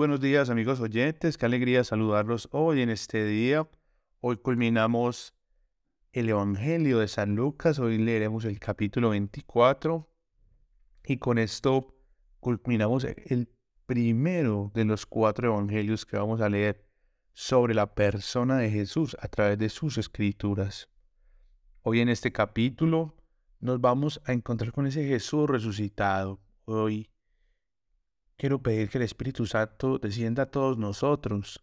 buenos días amigos oyentes, qué alegría saludarlos hoy en este día. Hoy culminamos el Evangelio de San Lucas, hoy leeremos el capítulo 24 y con esto culminamos el primero de los cuatro evangelios que vamos a leer sobre la persona de Jesús a través de sus escrituras. Hoy en este capítulo nos vamos a encontrar con ese Jesús resucitado. Hoy quiero pedir que el Espíritu Santo descienda a todos nosotros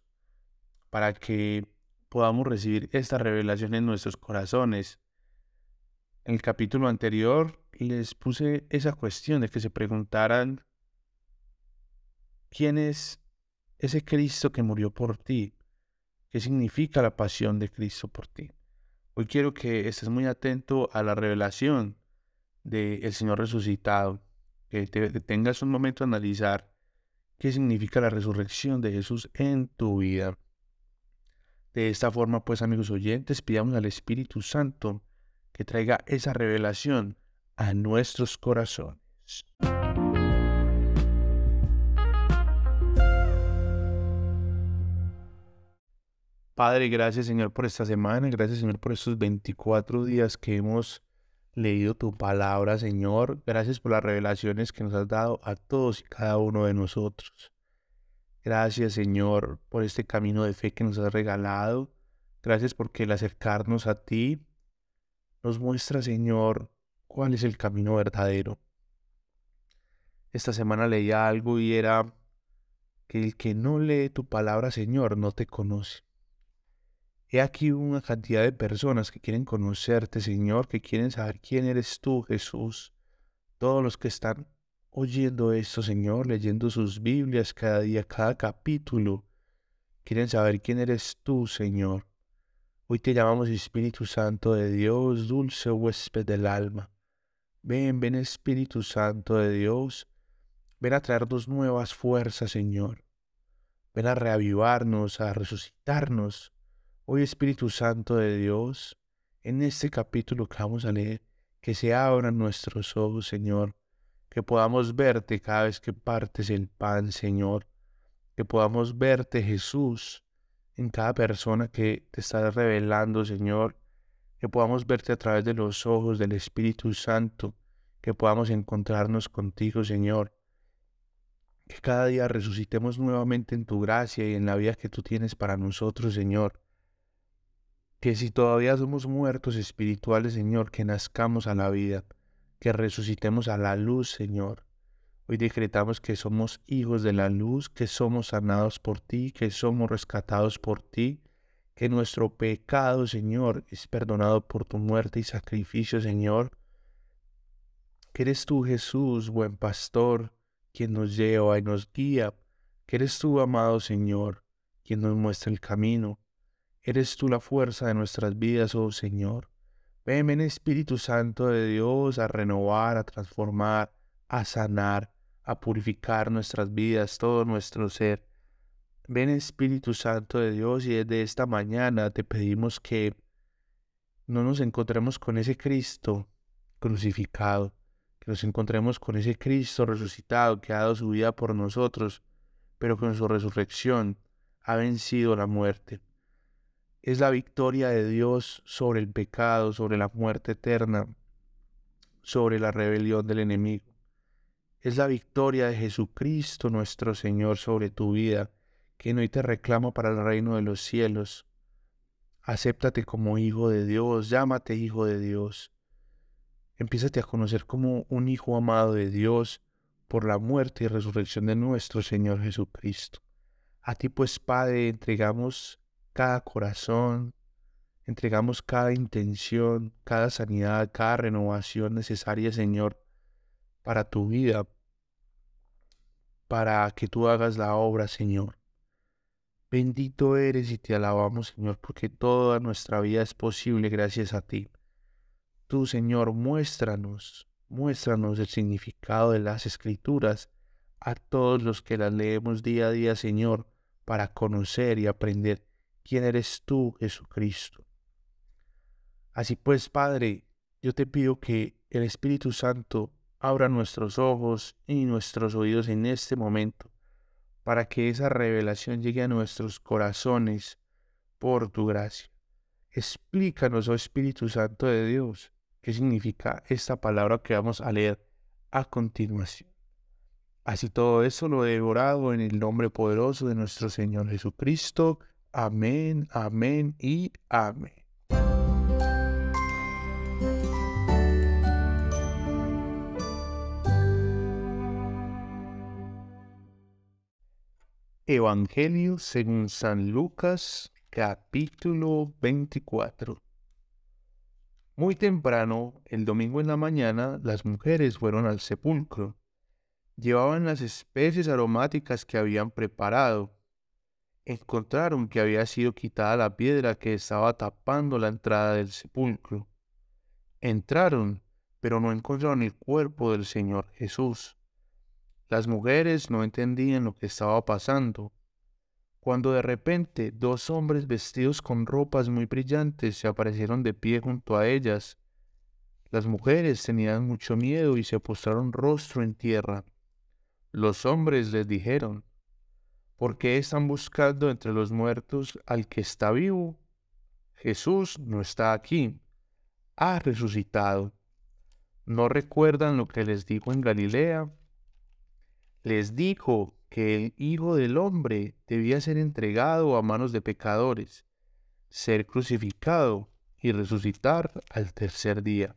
para que podamos recibir esta revelación en nuestros corazones. En el capítulo anterior les puse esa cuestión de que se preguntaran quién es ese Cristo que murió por ti, qué significa la pasión de Cristo por ti. Hoy quiero que estés muy atento a la revelación del Señor resucitado que tengas un momento a analizar qué significa la resurrección de Jesús en tu vida. De esta forma, pues amigos oyentes, pidamos al Espíritu Santo que traiga esa revelación a nuestros corazones. Padre, gracias Señor por esta semana, gracias Señor por estos 24 días que hemos leído tu palabra, Señor. Gracias por las revelaciones que nos has dado a todos y cada uno de nosotros. Gracias, Señor, por este camino de fe que nos has regalado. Gracias porque el acercarnos a ti nos muestra, Señor, cuál es el camino verdadero. Esta semana leía algo y era que el que no lee tu palabra, Señor, no te conoce. He aquí una cantidad de personas que quieren conocerte, Señor, que quieren saber quién eres tú, Jesús. Todos los que están oyendo esto, Señor, leyendo sus Biblias cada día, cada capítulo, quieren saber quién eres tú, Señor. Hoy te llamamos Espíritu Santo de Dios, dulce huésped del alma. Ven, ven Espíritu Santo de Dios, ven a traernos nuevas fuerzas, Señor. Ven a reavivarnos, a resucitarnos Hoy Espíritu Santo de Dios, en este capítulo que vamos a leer, que se abran nuestros ojos, Señor, que podamos verte cada vez que partes el pan, Señor, que podamos verte, Jesús, en cada persona que te está revelando, Señor, que podamos verte a través de los ojos del Espíritu Santo, que podamos encontrarnos contigo, Señor, que cada día resucitemos nuevamente en tu gracia y en la vida que tú tienes para nosotros, Señor que si todavía somos muertos espirituales, Señor, que nazcamos a la vida, que resucitemos a la luz, Señor. Hoy decretamos que somos hijos de la luz, que somos sanados por ti, que somos rescatados por ti, que nuestro pecado, Señor, es perdonado por tu muerte y sacrificio, Señor. Que eres tú, Jesús, buen pastor, quien nos lleva y nos guía. Que eres tú, amado Señor, quien nos muestra el camino Eres tú la fuerza de nuestras vidas, oh Señor. Ven, en Espíritu Santo de Dios a renovar, a transformar, a sanar, a purificar nuestras vidas, todo nuestro ser. Ven Espíritu Santo de Dios y desde esta mañana te pedimos que no nos encontremos con ese Cristo crucificado, que nos encontremos con ese Cristo resucitado que ha dado su vida por nosotros, pero con su resurrección ha vencido la muerte es la victoria de Dios sobre el pecado, sobre la muerte eterna, sobre la rebelión del enemigo. Es la victoria de Jesucristo nuestro Señor sobre tu vida, quien hoy te reclama para el reino de los cielos. Acéptate como hijo de Dios, llámate hijo de Dios. Empiezate a conocer como un hijo amado de Dios por la muerte y resurrección de nuestro Señor Jesucristo. A ti pues, Padre, entregamos cada corazón, entregamos cada intención, cada sanidad, cada renovación necesaria, Señor, para tu vida, para que tú hagas la obra, Señor. Bendito eres y te alabamos, Señor, porque toda nuestra vida es posible gracias a ti. Tú, Señor, muéstranos, muéstranos el significado de las escrituras a todos los que las leemos día a día, Señor, para conocer y aprender quién eres tú, Jesucristo. Así pues, Padre, yo te pido que el Espíritu Santo abra nuestros ojos y nuestros oídos en este momento para que esa revelación llegue a nuestros corazones por tu gracia. Explícanos, oh Espíritu Santo de Dios, qué significa esta palabra que vamos a leer a continuación. Así todo eso lo he devorado en el nombre poderoso de nuestro Señor Jesucristo. Amén, amén y amén. Evangelio según San Lucas, capítulo 24. Muy temprano, el domingo en la mañana, las mujeres fueron al sepulcro. Llevaban las especies aromáticas que habían preparado. Encontraron que había sido quitada la piedra que estaba tapando la entrada del sepulcro. Entraron, pero no encontraron el cuerpo del Señor Jesús. Las mujeres no entendían lo que estaba pasando, cuando de repente dos hombres vestidos con ropas muy brillantes se aparecieron de pie junto a ellas. Las mujeres tenían mucho miedo y se postraron rostro en tierra. Los hombres les dijeron, ¿por qué están buscando entre los muertos al que está vivo? Jesús no está aquí, ha resucitado. ¿No recuerdan lo que les dijo en Galilea? les dijo que el Hijo del Hombre debía ser entregado a manos de pecadores, ser crucificado y resucitar al tercer día.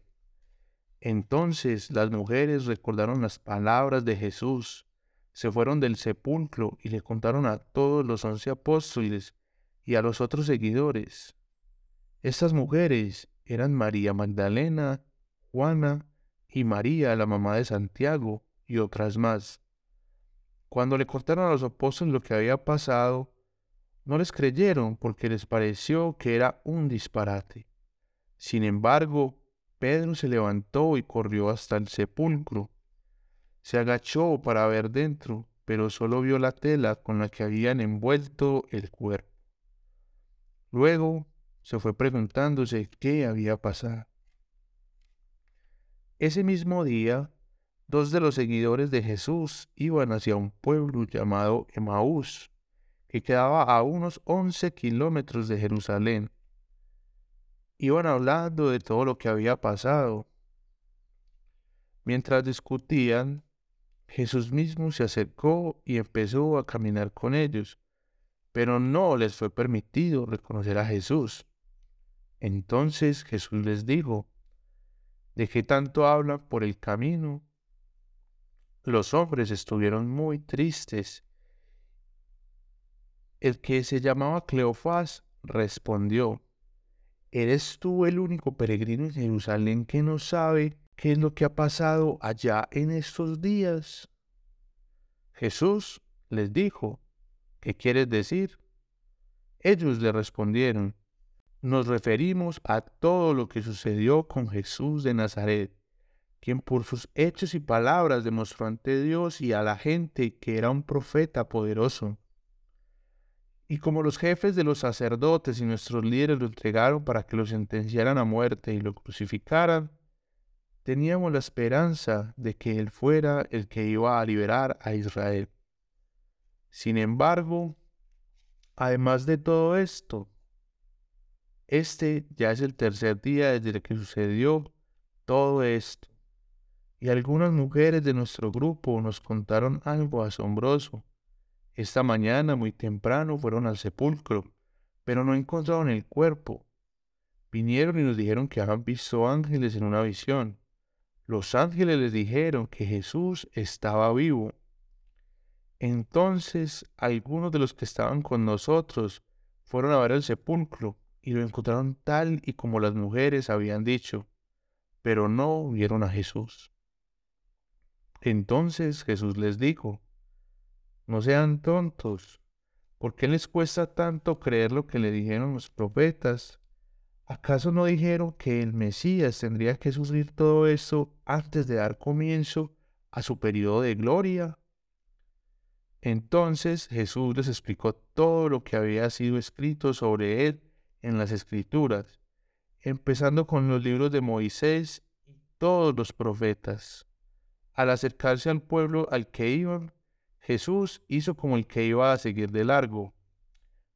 Entonces las mujeres recordaron las palabras de Jesús, se fueron del sepulcro y le contaron a todos los once apóstoles y a los otros seguidores. Estas mujeres eran María Magdalena, Juana y María, la mamá de Santiago, y otras más. Cuando le contaron a los apóstoles lo que había pasado, no les creyeron porque les pareció que era un disparate. Sin embargo, Pedro se levantó y corrió hasta el sepulcro. Se agachó para ver dentro, pero solo vio la tela con la que habían envuelto el cuerpo. Luego se fue preguntándose qué había pasado. Ese mismo día, dos de los seguidores de Jesús iban hacia un pueblo llamado Emaús, que quedaba a unos 11 kilómetros de Jerusalén. Iban hablando de todo lo que había pasado. Mientras discutían, Jesús mismo se acercó y empezó a caminar con ellos, pero no les fue permitido reconocer a Jesús. Entonces Jesús les dijo, ¿de qué tanto hablan por el camino? Los hombres estuvieron muy tristes. El que se llamaba Cleofás respondió, ¿Eres tú el único peregrino en Jerusalén que no sabe qué es lo que ha pasado allá en estos días? Jesús les dijo, ¿qué quieres decir? Ellos le respondieron, nos referimos a todo lo que sucedió con Jesús de Nazaret quien por sus hechos y palabras demostró ante Dios y a la gente que era un profeta poderoso. Y como los jefes de los sacerdotes y nuestros líderes lo entregaron para que lo sentenciaran a muerte y lo crucificaran, teníamos la esperanza de que Él fuera el que iba a liberar a Israel. Sin embargo, además de todo esto, este ya es el tercer día desde que sucedió todo esto y algunas mujeres de nuestro grupo nos contaron algo asombroso. Esta mañana muy temprano fueron al sepulcro, pero no encontraron el cuerpo. Vinieron y nos dijeron que habían visto ángeles en una visión. Los ángeles les dijeron que Jesús estaba vivo. Entonces algunos de los que estaban con nosotros fueron a ver el sepulcro y lo encontraron tal y como las mujeres habían dicho, pero no vieron a Jesús. Entonces Jesús les dijo, no sean tontos, ¿por qué les cuesta tanto creer lo que le dijeron los profetas? ¿Acaso no dijeron que el Mesías tendría que sufrir todo esto antes de dar comienzo a su periodo de gloria? Entonces Jesús les explicó todo lo que había sido escrito sobre él en las escrituras, empezando con los libros de Moisés y todos los profetas. Al acercarse al pueblo al que iban, Jesús hizo como el que iba a seguir de largo,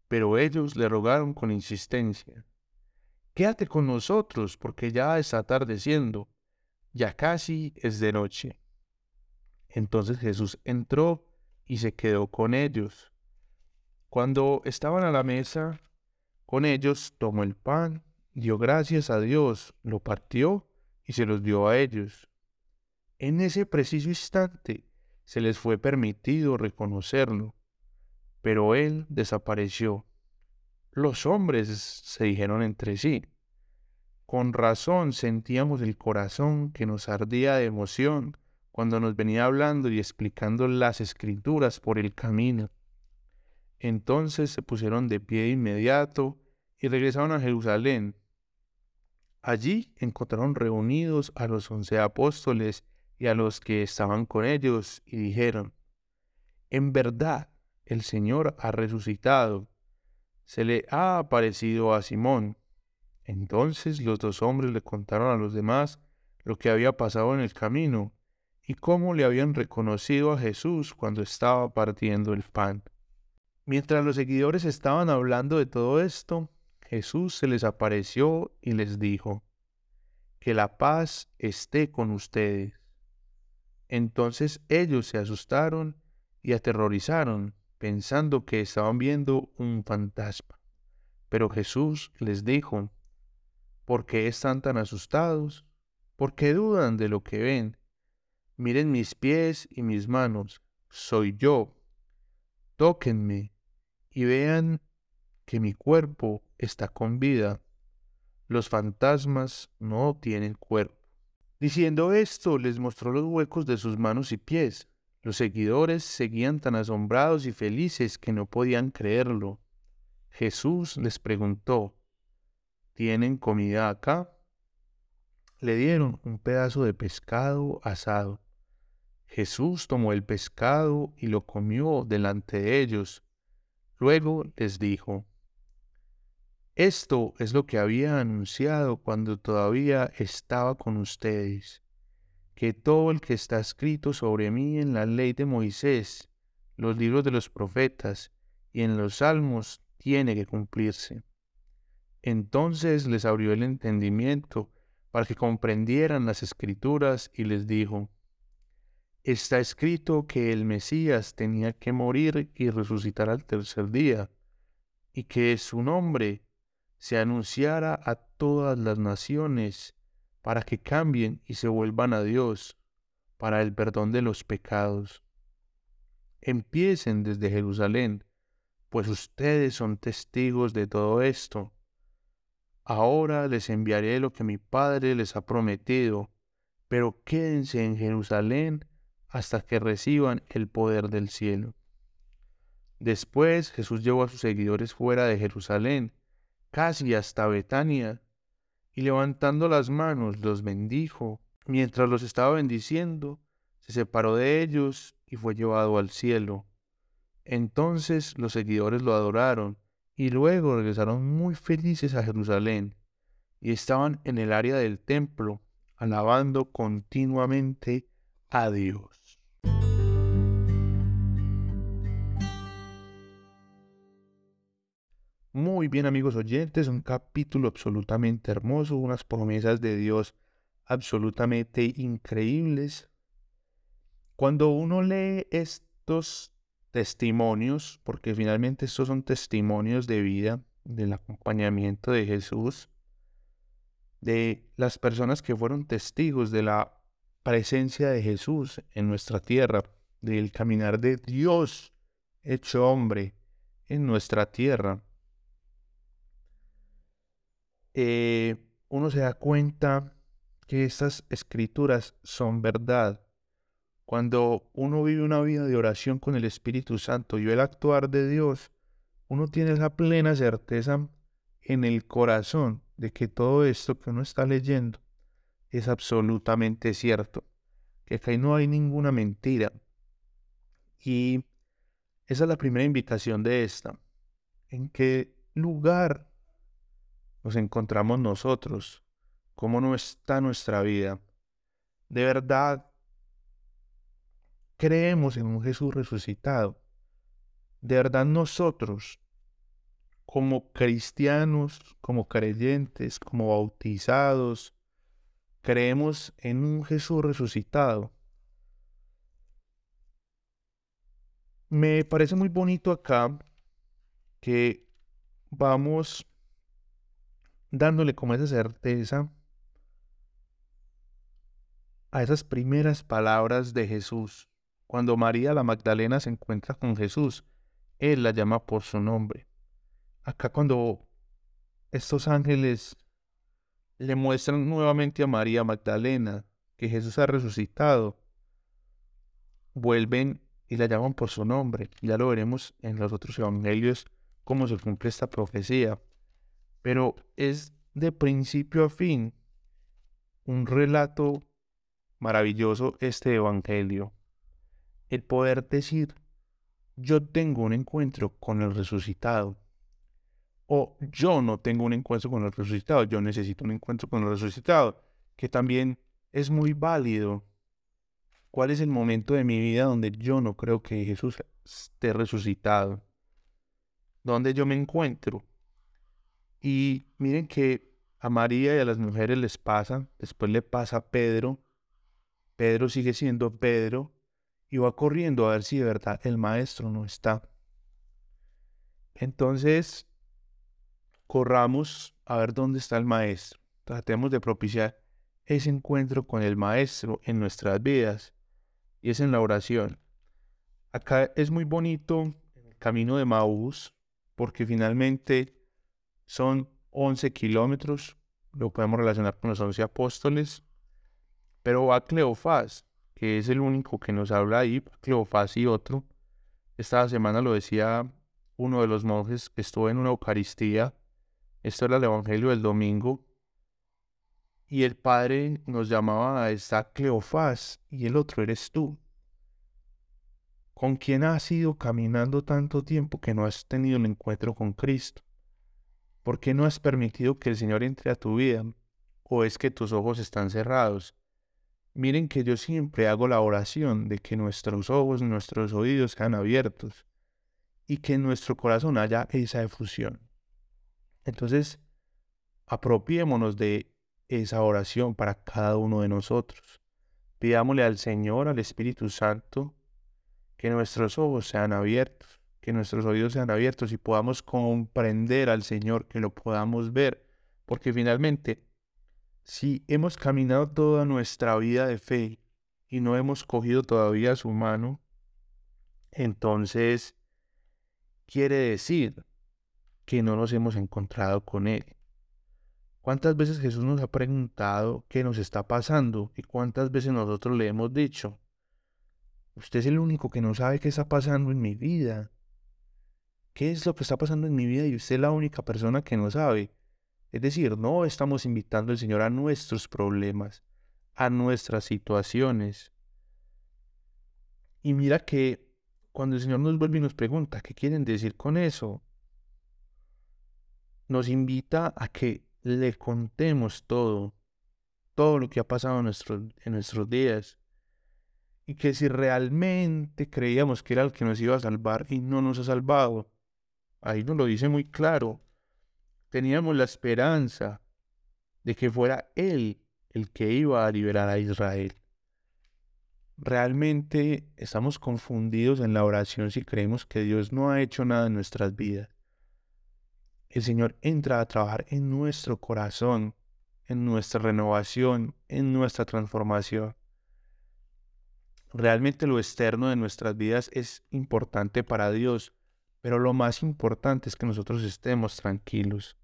pero ellos le rogaron con insistencia, Quédate con nosotros, porque ya está atardeciendo, ya casi es de noche. Entonces Jesús entró y se quedó con ellos. Cuando estaban a la mesa con ellos, tomó el pan, dio gracias a Dios, lo partió y se los dio a ellos. En ese preciso instante se les fue permitido reconocerlo, pero él desapareció. Los hombres se dijeron entre sí. Con razón sentíamos el corazón que nos ardía de emoción cuando nos venía hablando y explicando las escrituras por el camino. Entonces se pusieron de pie de inmediato y regresaron a Jerusalén. Allí encontraron reunidos a los once apóstoles y a los que estaban con ellos y dijeron, En verdad, el Señor ha resucitado se le ha aparecido a Simón. Entonces los dos hombres le contaron a los demás lo que había pasado en el camino y cómo le habían reconocido a Jesús cuando estaba partiendo el pan. Mientras los seguidores estaban hablando de todo esto, Jesús se les apareció y les dijo, Que la paz esté con ustedes. Entonces ellos se asustaron y aterrorizaron pensando que estaban viendo un fantasma. Pero Jesús les dijo, ¿por qué están tan asustados? ¿Por qué dudan de lo que ven? Miren mis pies y mis manos, soy yo. Tóquenme y vean que mi cuerpo está con vida. Los fantasmas no tienen cuerpo. Diciendo esto, les mostró los huecos de sus manos y pies. Los seguidores seguían tan asombrados y felices que no podían creerlo. Jesús les preguntó, ¿tienen comida acá? Le dieron un pedazo de pescado asado. Jesús tomó el pescado y lo comió delante de ellos. Luego les dijo, Esto es lo que había anunciado cuando todavía estaba con ustedes que todo el que está escrito sobre mí en la ley de Moisés, los libros de los profetas y en los salmos tiene que cumplirse. Entonces les abrió el entendimiento para que comprendieran las escrituras y les dijo, Está escrito que el Mesías tenía que morir y resucitar al tercer día, y que su nombre se anunciara a todas las naciones para que cambien y se vuelvan a Dios para el perdón de los pecados. Empiecen desde Jerusalén, pues ustedes son testigos de todo esto. Ahora les enviaré lo que mi Padre les ha prometido, pero quédense en Jerusalén hasta que reciban el poder del cielo. Después Jesús llevó a sus seguidores fuera de Jerusalén, casi hasta Betania, y levantando las manos los bendijo. Mientras los estaba bendiciendo, se separó de ellos y fue llevado al cielo. Entonces los seguidores lo adoraron y luego regresaron muy felices a Jerusalén y estaban en el área del templo alabando continuamente a Dios. Muy bien amigos oyentes, un capítulo absolutamente hermoso, unas promesas de Dios absolutamente increíbles. Cuando uno lee estos testimonios, porque finalmente estos son testimonios de vida, del acompañamiento de Jesús, de las personas que fueron testigos de la presencia de Jesús en nuestra tierra, del caminar de Dios hecho hombre en nuestra tierra eh, uno se da cuenta que estas escrituras son verdad. Cuando uno vive una vida de oración con el Espíritu Santo y el actuar de Dios, uno tiene esa plena certeza en el corazón de que todo esto que uno está leyendo es absolutamente cierto, que acá no hay ninguna mentira. Y esa es la primera invitación de esta. ¿En qué lugar nos encontramos nosotros, cómo no está nuestra vida. De verdad, creemos en un Jesús resucitado. De verdad nosotros, como cristianos, como creyentes, como bautizados, creemos en un Jesús resucitado. Me parece muy bonito acá que vamos dándole como esa certeza a esas primeras palabras de Jesús. Cuando María la Magdalena se encuentra con Jesús, Él la llama por su nombre. Acá cuando estos ángeles le muestran nuevamente a María Magdalena que Jesús ha resucitado, vuelven y la llaman por su nombre. Ya lo veremos en los otros evangelios cómo se cumple esta profecía. Pero es de principio a fin un relato maravilloso este evangelio. El poder decir, yo tengo un encuentro con el resucitado. O yo no tengo un encuentro con el resucitado, yo necesito un encuentro con el resucitado, que también es muy válido. ¿Cuál es el momento de mi vida donde yo no creo que Jesús esté resucitado? ¿Dónde yo me encuentro? Y miren que a María y a las mujeres les pasa, después le pasa a Pedro, Pedro sigue siendo Pedro y va corriendo a ver si de verdad el maestro no está. Entonces, corramos a ver dónde está el maestro. Tratemos de propiciar ese encuentro con el maestro en nuestras vidas y es en la oración. Acá es muy bonito el camino de Maús porque finalmente son 11 kilómetros, lo podemos relacionar con los 11 apóstoles, pero va Cleofás, que es el único que nos habla ahí, Cleofás y otro. Esta semana lo decía uno de los monjes que estuvo en una Eucaristía. Esto era el Evangelio del domingo. Y el Padre nos llamaba a esta Cleofás y el otro eres tú. ¿Con quién has ido caminando tanto tiempo que no has tenido un encuentro con Cristo? ¿Por qué no has permitido que el Señor entre a tu vida? ¿O es que tus ojos están cerrados? Miren que yo siempre hago la oración de que nuestros ojos, nuestros oídos sean abiertos y que en nuestro corazón haya esa efusión. Entonces, apropiémonos de esa oración para cada uno de nosotros. Pidámosle al Señor, al Espíritu Santo, que nuestros ojos sean abiertos, que nuestros oídos sean abiertos y podamos comprender al Señor, que lo podamos ver, porque finalmente si hemos caminado toda nuestra vida de fe y no hemos cogido todavía su mano, entonces quiere decir que no nos hemos encontrado con Él. ¿Cuántas veces Jesús nos ha preguntado qué nos está pasando y cuántas veces nosotros le hemos dicho, usted es el único que no sabe qué está pasando en mi vida? ¿Qué es lo que está pasando en mi vida y usted es la única persona que no sabe? Es decir, no estamos invitando al Señor a nuestros problemas, a nuestras situaciones. Y mira que cuando el Señor nos vuelve y nos pregunta, ¿qué quieren decir con eso? Nos invita a que le contemos todo, todo lo que ha pasado en nuestros, días. Y que si realmente creíamos que era el que nos iba a salvar y no nos ha salvado, ahí nos lo dice muy claro, teníamos la esperanza de que fuera Él el que iba a liberar a Israel. Realmente estamos confundidos en la oración si creemos que Dios no ha hecho nada en nuestras vidas. El Señor entra a trabajar en nuestro corazón, en nuestra renovación, en nuestra transformación. Realmente lo externo de nuestras vidas es importante para Dios, pero lo más importante es que nosotros estemos tranquilos.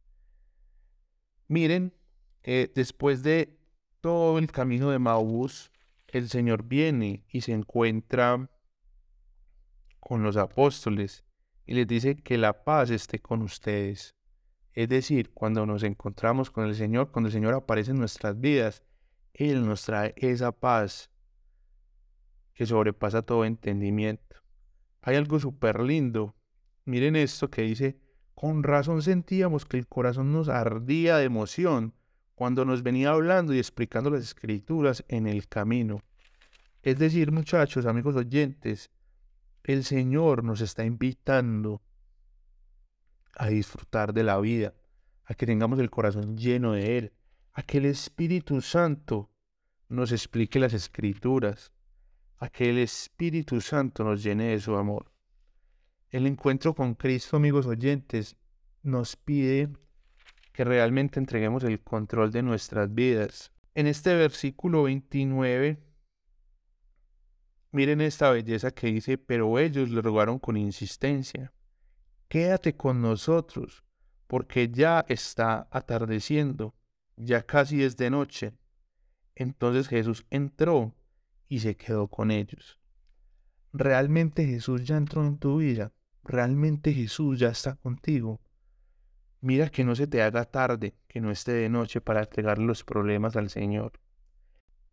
Miren, eh, después de todo el camino de Maús, el Señor viene y se encuentra con los apóstoles y les dice que la paz esté con ustedes. Es decir, cuando nos encontramos con el Señor, cuando el Señor aparece en nuestras vidas, Él nos trae esa paz que sobrepasa todo entendimiento. Hay algo súper lindo. Miren esto que dice con razón sentíamos que el corazón nos ardía de emoción cuando nos venía hablando y explicando las escrituras en el camino. Es decir, muchachos, amigos oyentes, el Señor nos está invitando a disfrutar de la vida, a que tengamos el corazón lleno de Él, a que el Espíritu Santo nos explique las escrituras, a que el Espíritu Santo nos llene de su amor. El encuentro con Cristo, amigos oyentes, nos pide que realmente entreguemos el control de nuestras vidas. En este versículo 29, miren esta belleza que dice, pero ellos le rogaron con insistencia, quédate con nosotros, porque ya está atardeciendo, ya casi es de noche. Entonces Jesús entró y se quedó con ellos. Realmente Jesús ya entró en tu vida, realmente Jesús ya está contigo. Mira que no se te haga tarde, que no esté de noche para entregar los problemas al Señor.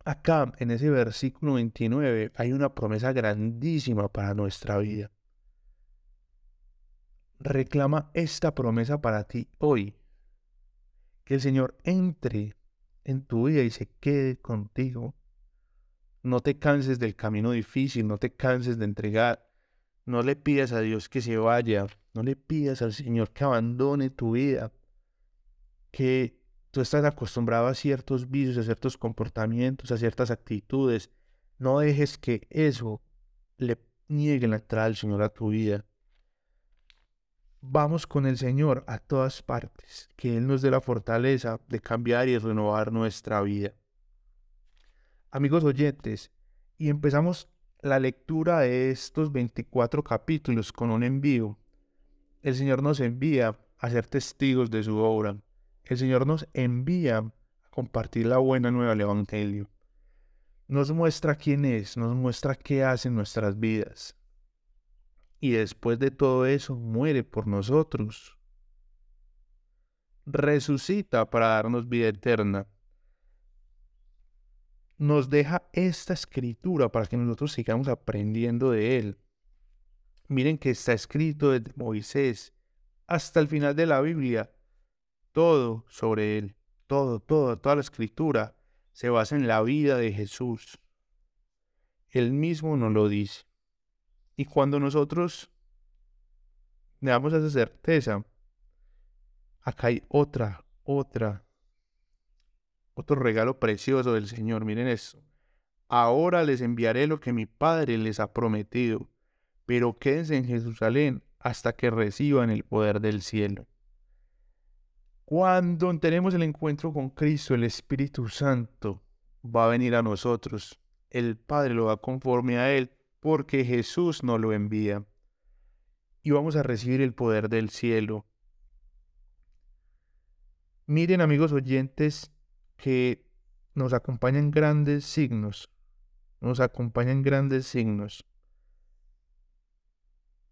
Acá, en ese versículo 29, hay una promesa grandísima para nuestra vida. Reclama esta promesa para ti hoy. Que el Señor entre en tu vida y se quede contigo. No te canses del camino difícil, no te canses de entregar. No le pidas a Dios que se vaya, no le pidas al Señor que abandone tu vida, que tú estás acostumbrado a ciertos vicios, a ciertos comportamientos, a ciertas actitudes. No dejes que eso le niegue la entrada al Señor a tu vida. Vamos con el Señor a todas partes, que Él nos dé la fortaleza de cambiar y renovar nuestra vida. Amigos oyentes, y empezamos la lectura de estos 24 capítulos con un envío el Señor nos envía a ser testigos de su obra. El Señor nos envía a compartir la buena nueva del Evangelio. Nos muestra quién es, nos muestra qué hace en nuestras vidas. Y después de todo eso, muere por nosotros. Resucita para darnos vida eterna. Nos deja esta escritura para que nosotros sigamos aprendiendo de Él. Miren que está escrito desde Moisés hasta el final de la Biblia. Todo sobre él, todo, todo, toda la escritura se basa en la vida de Jesús. Él mismo nos lo dice. Y cuando nosotros le damos esa certeza, acá hay otra, otra, otro regalo precioso del Señor. Miren esto. Ahora les enviaré lo que mi Padre les ha prometido pero quédense en Jerusalén hasta que reciban el poder del cielo. Cuando tenemos el encuentro con Cristo, el Espíritu Santo va a venir a nosotros. El Padre lo va conforme a Él porque Jesús nos lo envía. Y vamos a recibir el poder del cielo. Miren amigos oyentes que nos acompañan grandes signos. Nos acompañan grandes signos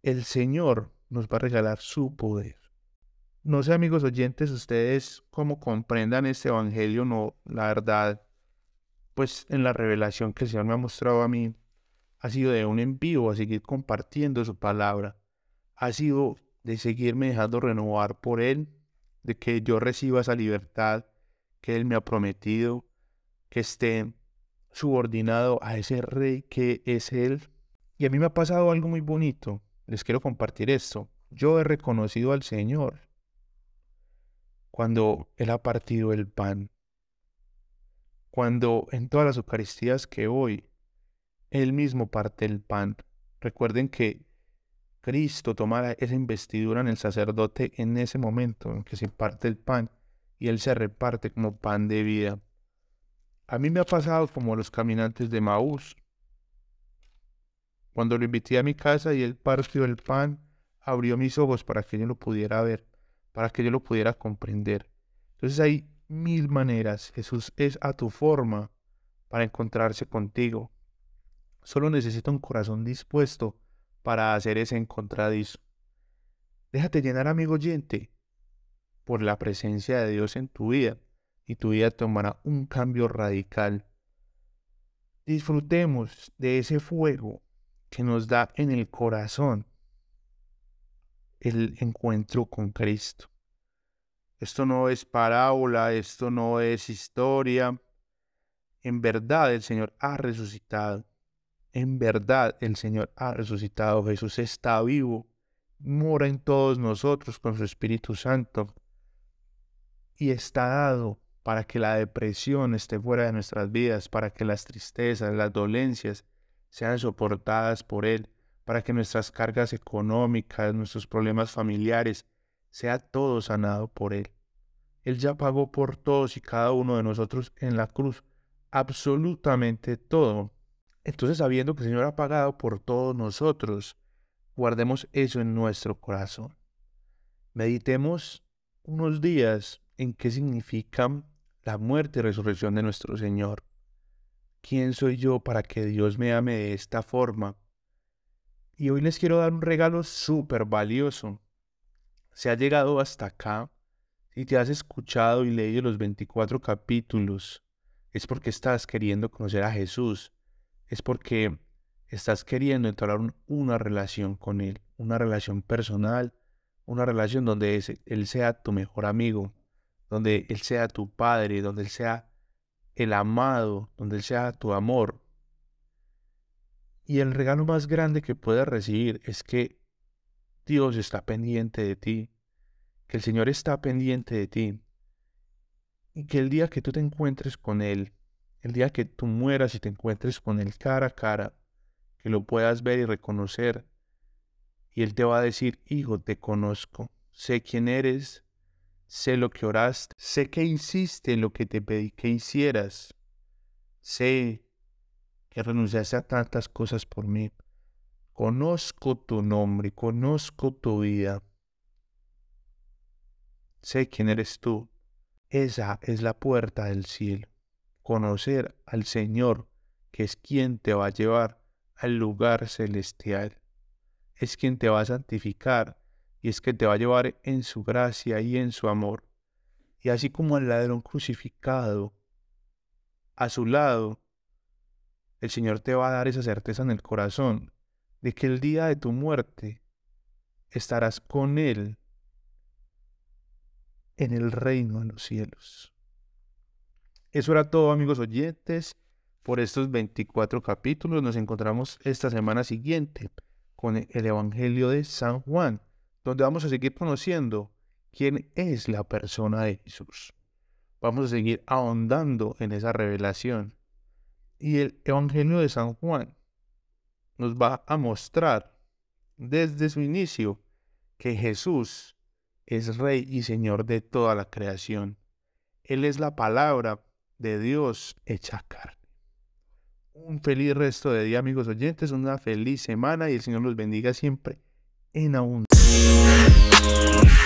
el Señor nos va a regalar su poder. No sé, amigos oyentes, ustedes cómo comprendan este Evangelio, no, la verdad, pues en la revelación que el Señor me ha mostrado a mí, ha sido de un envío a seguir compartiendo su palabra, ha sido de seguirme dejando renovar por Él, de que yo reciba esa libertad que Él me ha prometido, que esté subordinado a ese rey que es Él. Y a mí me ha pasado algo muy bonito les quiero compartir esto. Yo he reconocido al Señor cuando Él ha partido el pan, cuando en todas las Eucaristías que voy, Él mismo parte el pan. Recuerden que Cristo toma esa investidura en el sacerdote en ese momento en que se parte el pan y Él se reparte como pan de vida. A mí me ha pasado como a los caminantes de Maús, cuando lo invité a mi casa y él partió el pan, abrió mis ojos para que yo lo pudiera ver, para que yo lo pudiera comprender. Entonces hay mil maneras. Jesús es a tu forma para encontrarse contigo. Solo necesita un corazón dispuesto para hacer ese encontradizo. Déjate llenar, amigo oyente, por la presencia de Dios en tu vida y tu vida tomará un cambio radical. Disfrutemos de ese fuego que nos da en el corazón el encuentro con Cristo. Esto no es parábola, esto no es historia. En verdad el Señor ha resucitado En verdad, el Señor ha resucitado, Jesús está vivo, mora en todos nosotros con su Espíritu Santo y está dado para que la depresión esté fuera de nuestras vidas, para que las tristezas, las dolencias sean soportadas por Él, para que nuestras cargas económicas, nuestros problemas familiares, sea todo sanado por Él. Él ya pagó por todos y cada uno de nosotros en la cruz, absolutamente todo. Entonces, sabiendo que el Señor ha pagado por todos nosotros, guardemos eso en nuestro corazón. Meditemos unos días en qué significa la muerte y resurrección de nuestro Señor. ¿Quién soy yo para que Dios me ame de esta forma? Y hoy les quiero dar un regalo súper valioso. Se ha llegado hasta acá y te has escuchado y leído los 24 capítulos. Es porque estás queriendo conocer a Jesús. Es porque estás queriendo entrar en una relación con Él, una relación personal, una relación donde Él sea tu mejor amigo, donde Él sea tu Padre, donde Él sea el amado, donde Él sea tu amor. Y el regalo más grande que puedes recibir es que Dios está pendiente de ti, que el Señor está pendiente de ti, y que el día que tú te encuentres con Él, el día que tú mueras y te encuentres con Él cara a cara, que lo puedas ver y reconocer, y Él te va a decir, hijo, te conozco, sé quién eres, Sé lo que oraste, sé que hiciste en lo que te pedí que hicieras. Sé que renunciaste a tantas cosas por mí. Conozco tu nombre, conozco tu vida. Sé quién eres tú. Esa es la puerta del cielo. Conocer al Señor, que es quien te va a llevar al lugar celestial. Es quien te va a santificar y es que te va a llevar en su gracia y en su amor. Y así como al ladrón crucificado, a su lado, el Señor te va a dar esa certeza en el corazón de que el día de tu muerte estarás con Él en el reino de los cielos. Eso era todo, amigos oyentes, por estos 24 capítulos. Nos encontramos esta semana siguiente con el Evangelio de San Juan donde vamos a seguir conociendo quién es la persona de Jesús. Vamos a seguir ahondando en esa revelación. Y el Evangelio de San Juan nos va a mostrar desde su inicio que Jesús es Rey y Señor de toda la creación. Él es la palabra de Dios hecha carne. Un feliz resto de día, amigos oyentes, una feliz semana y el Señor los bendiga siempre en abundancia. Música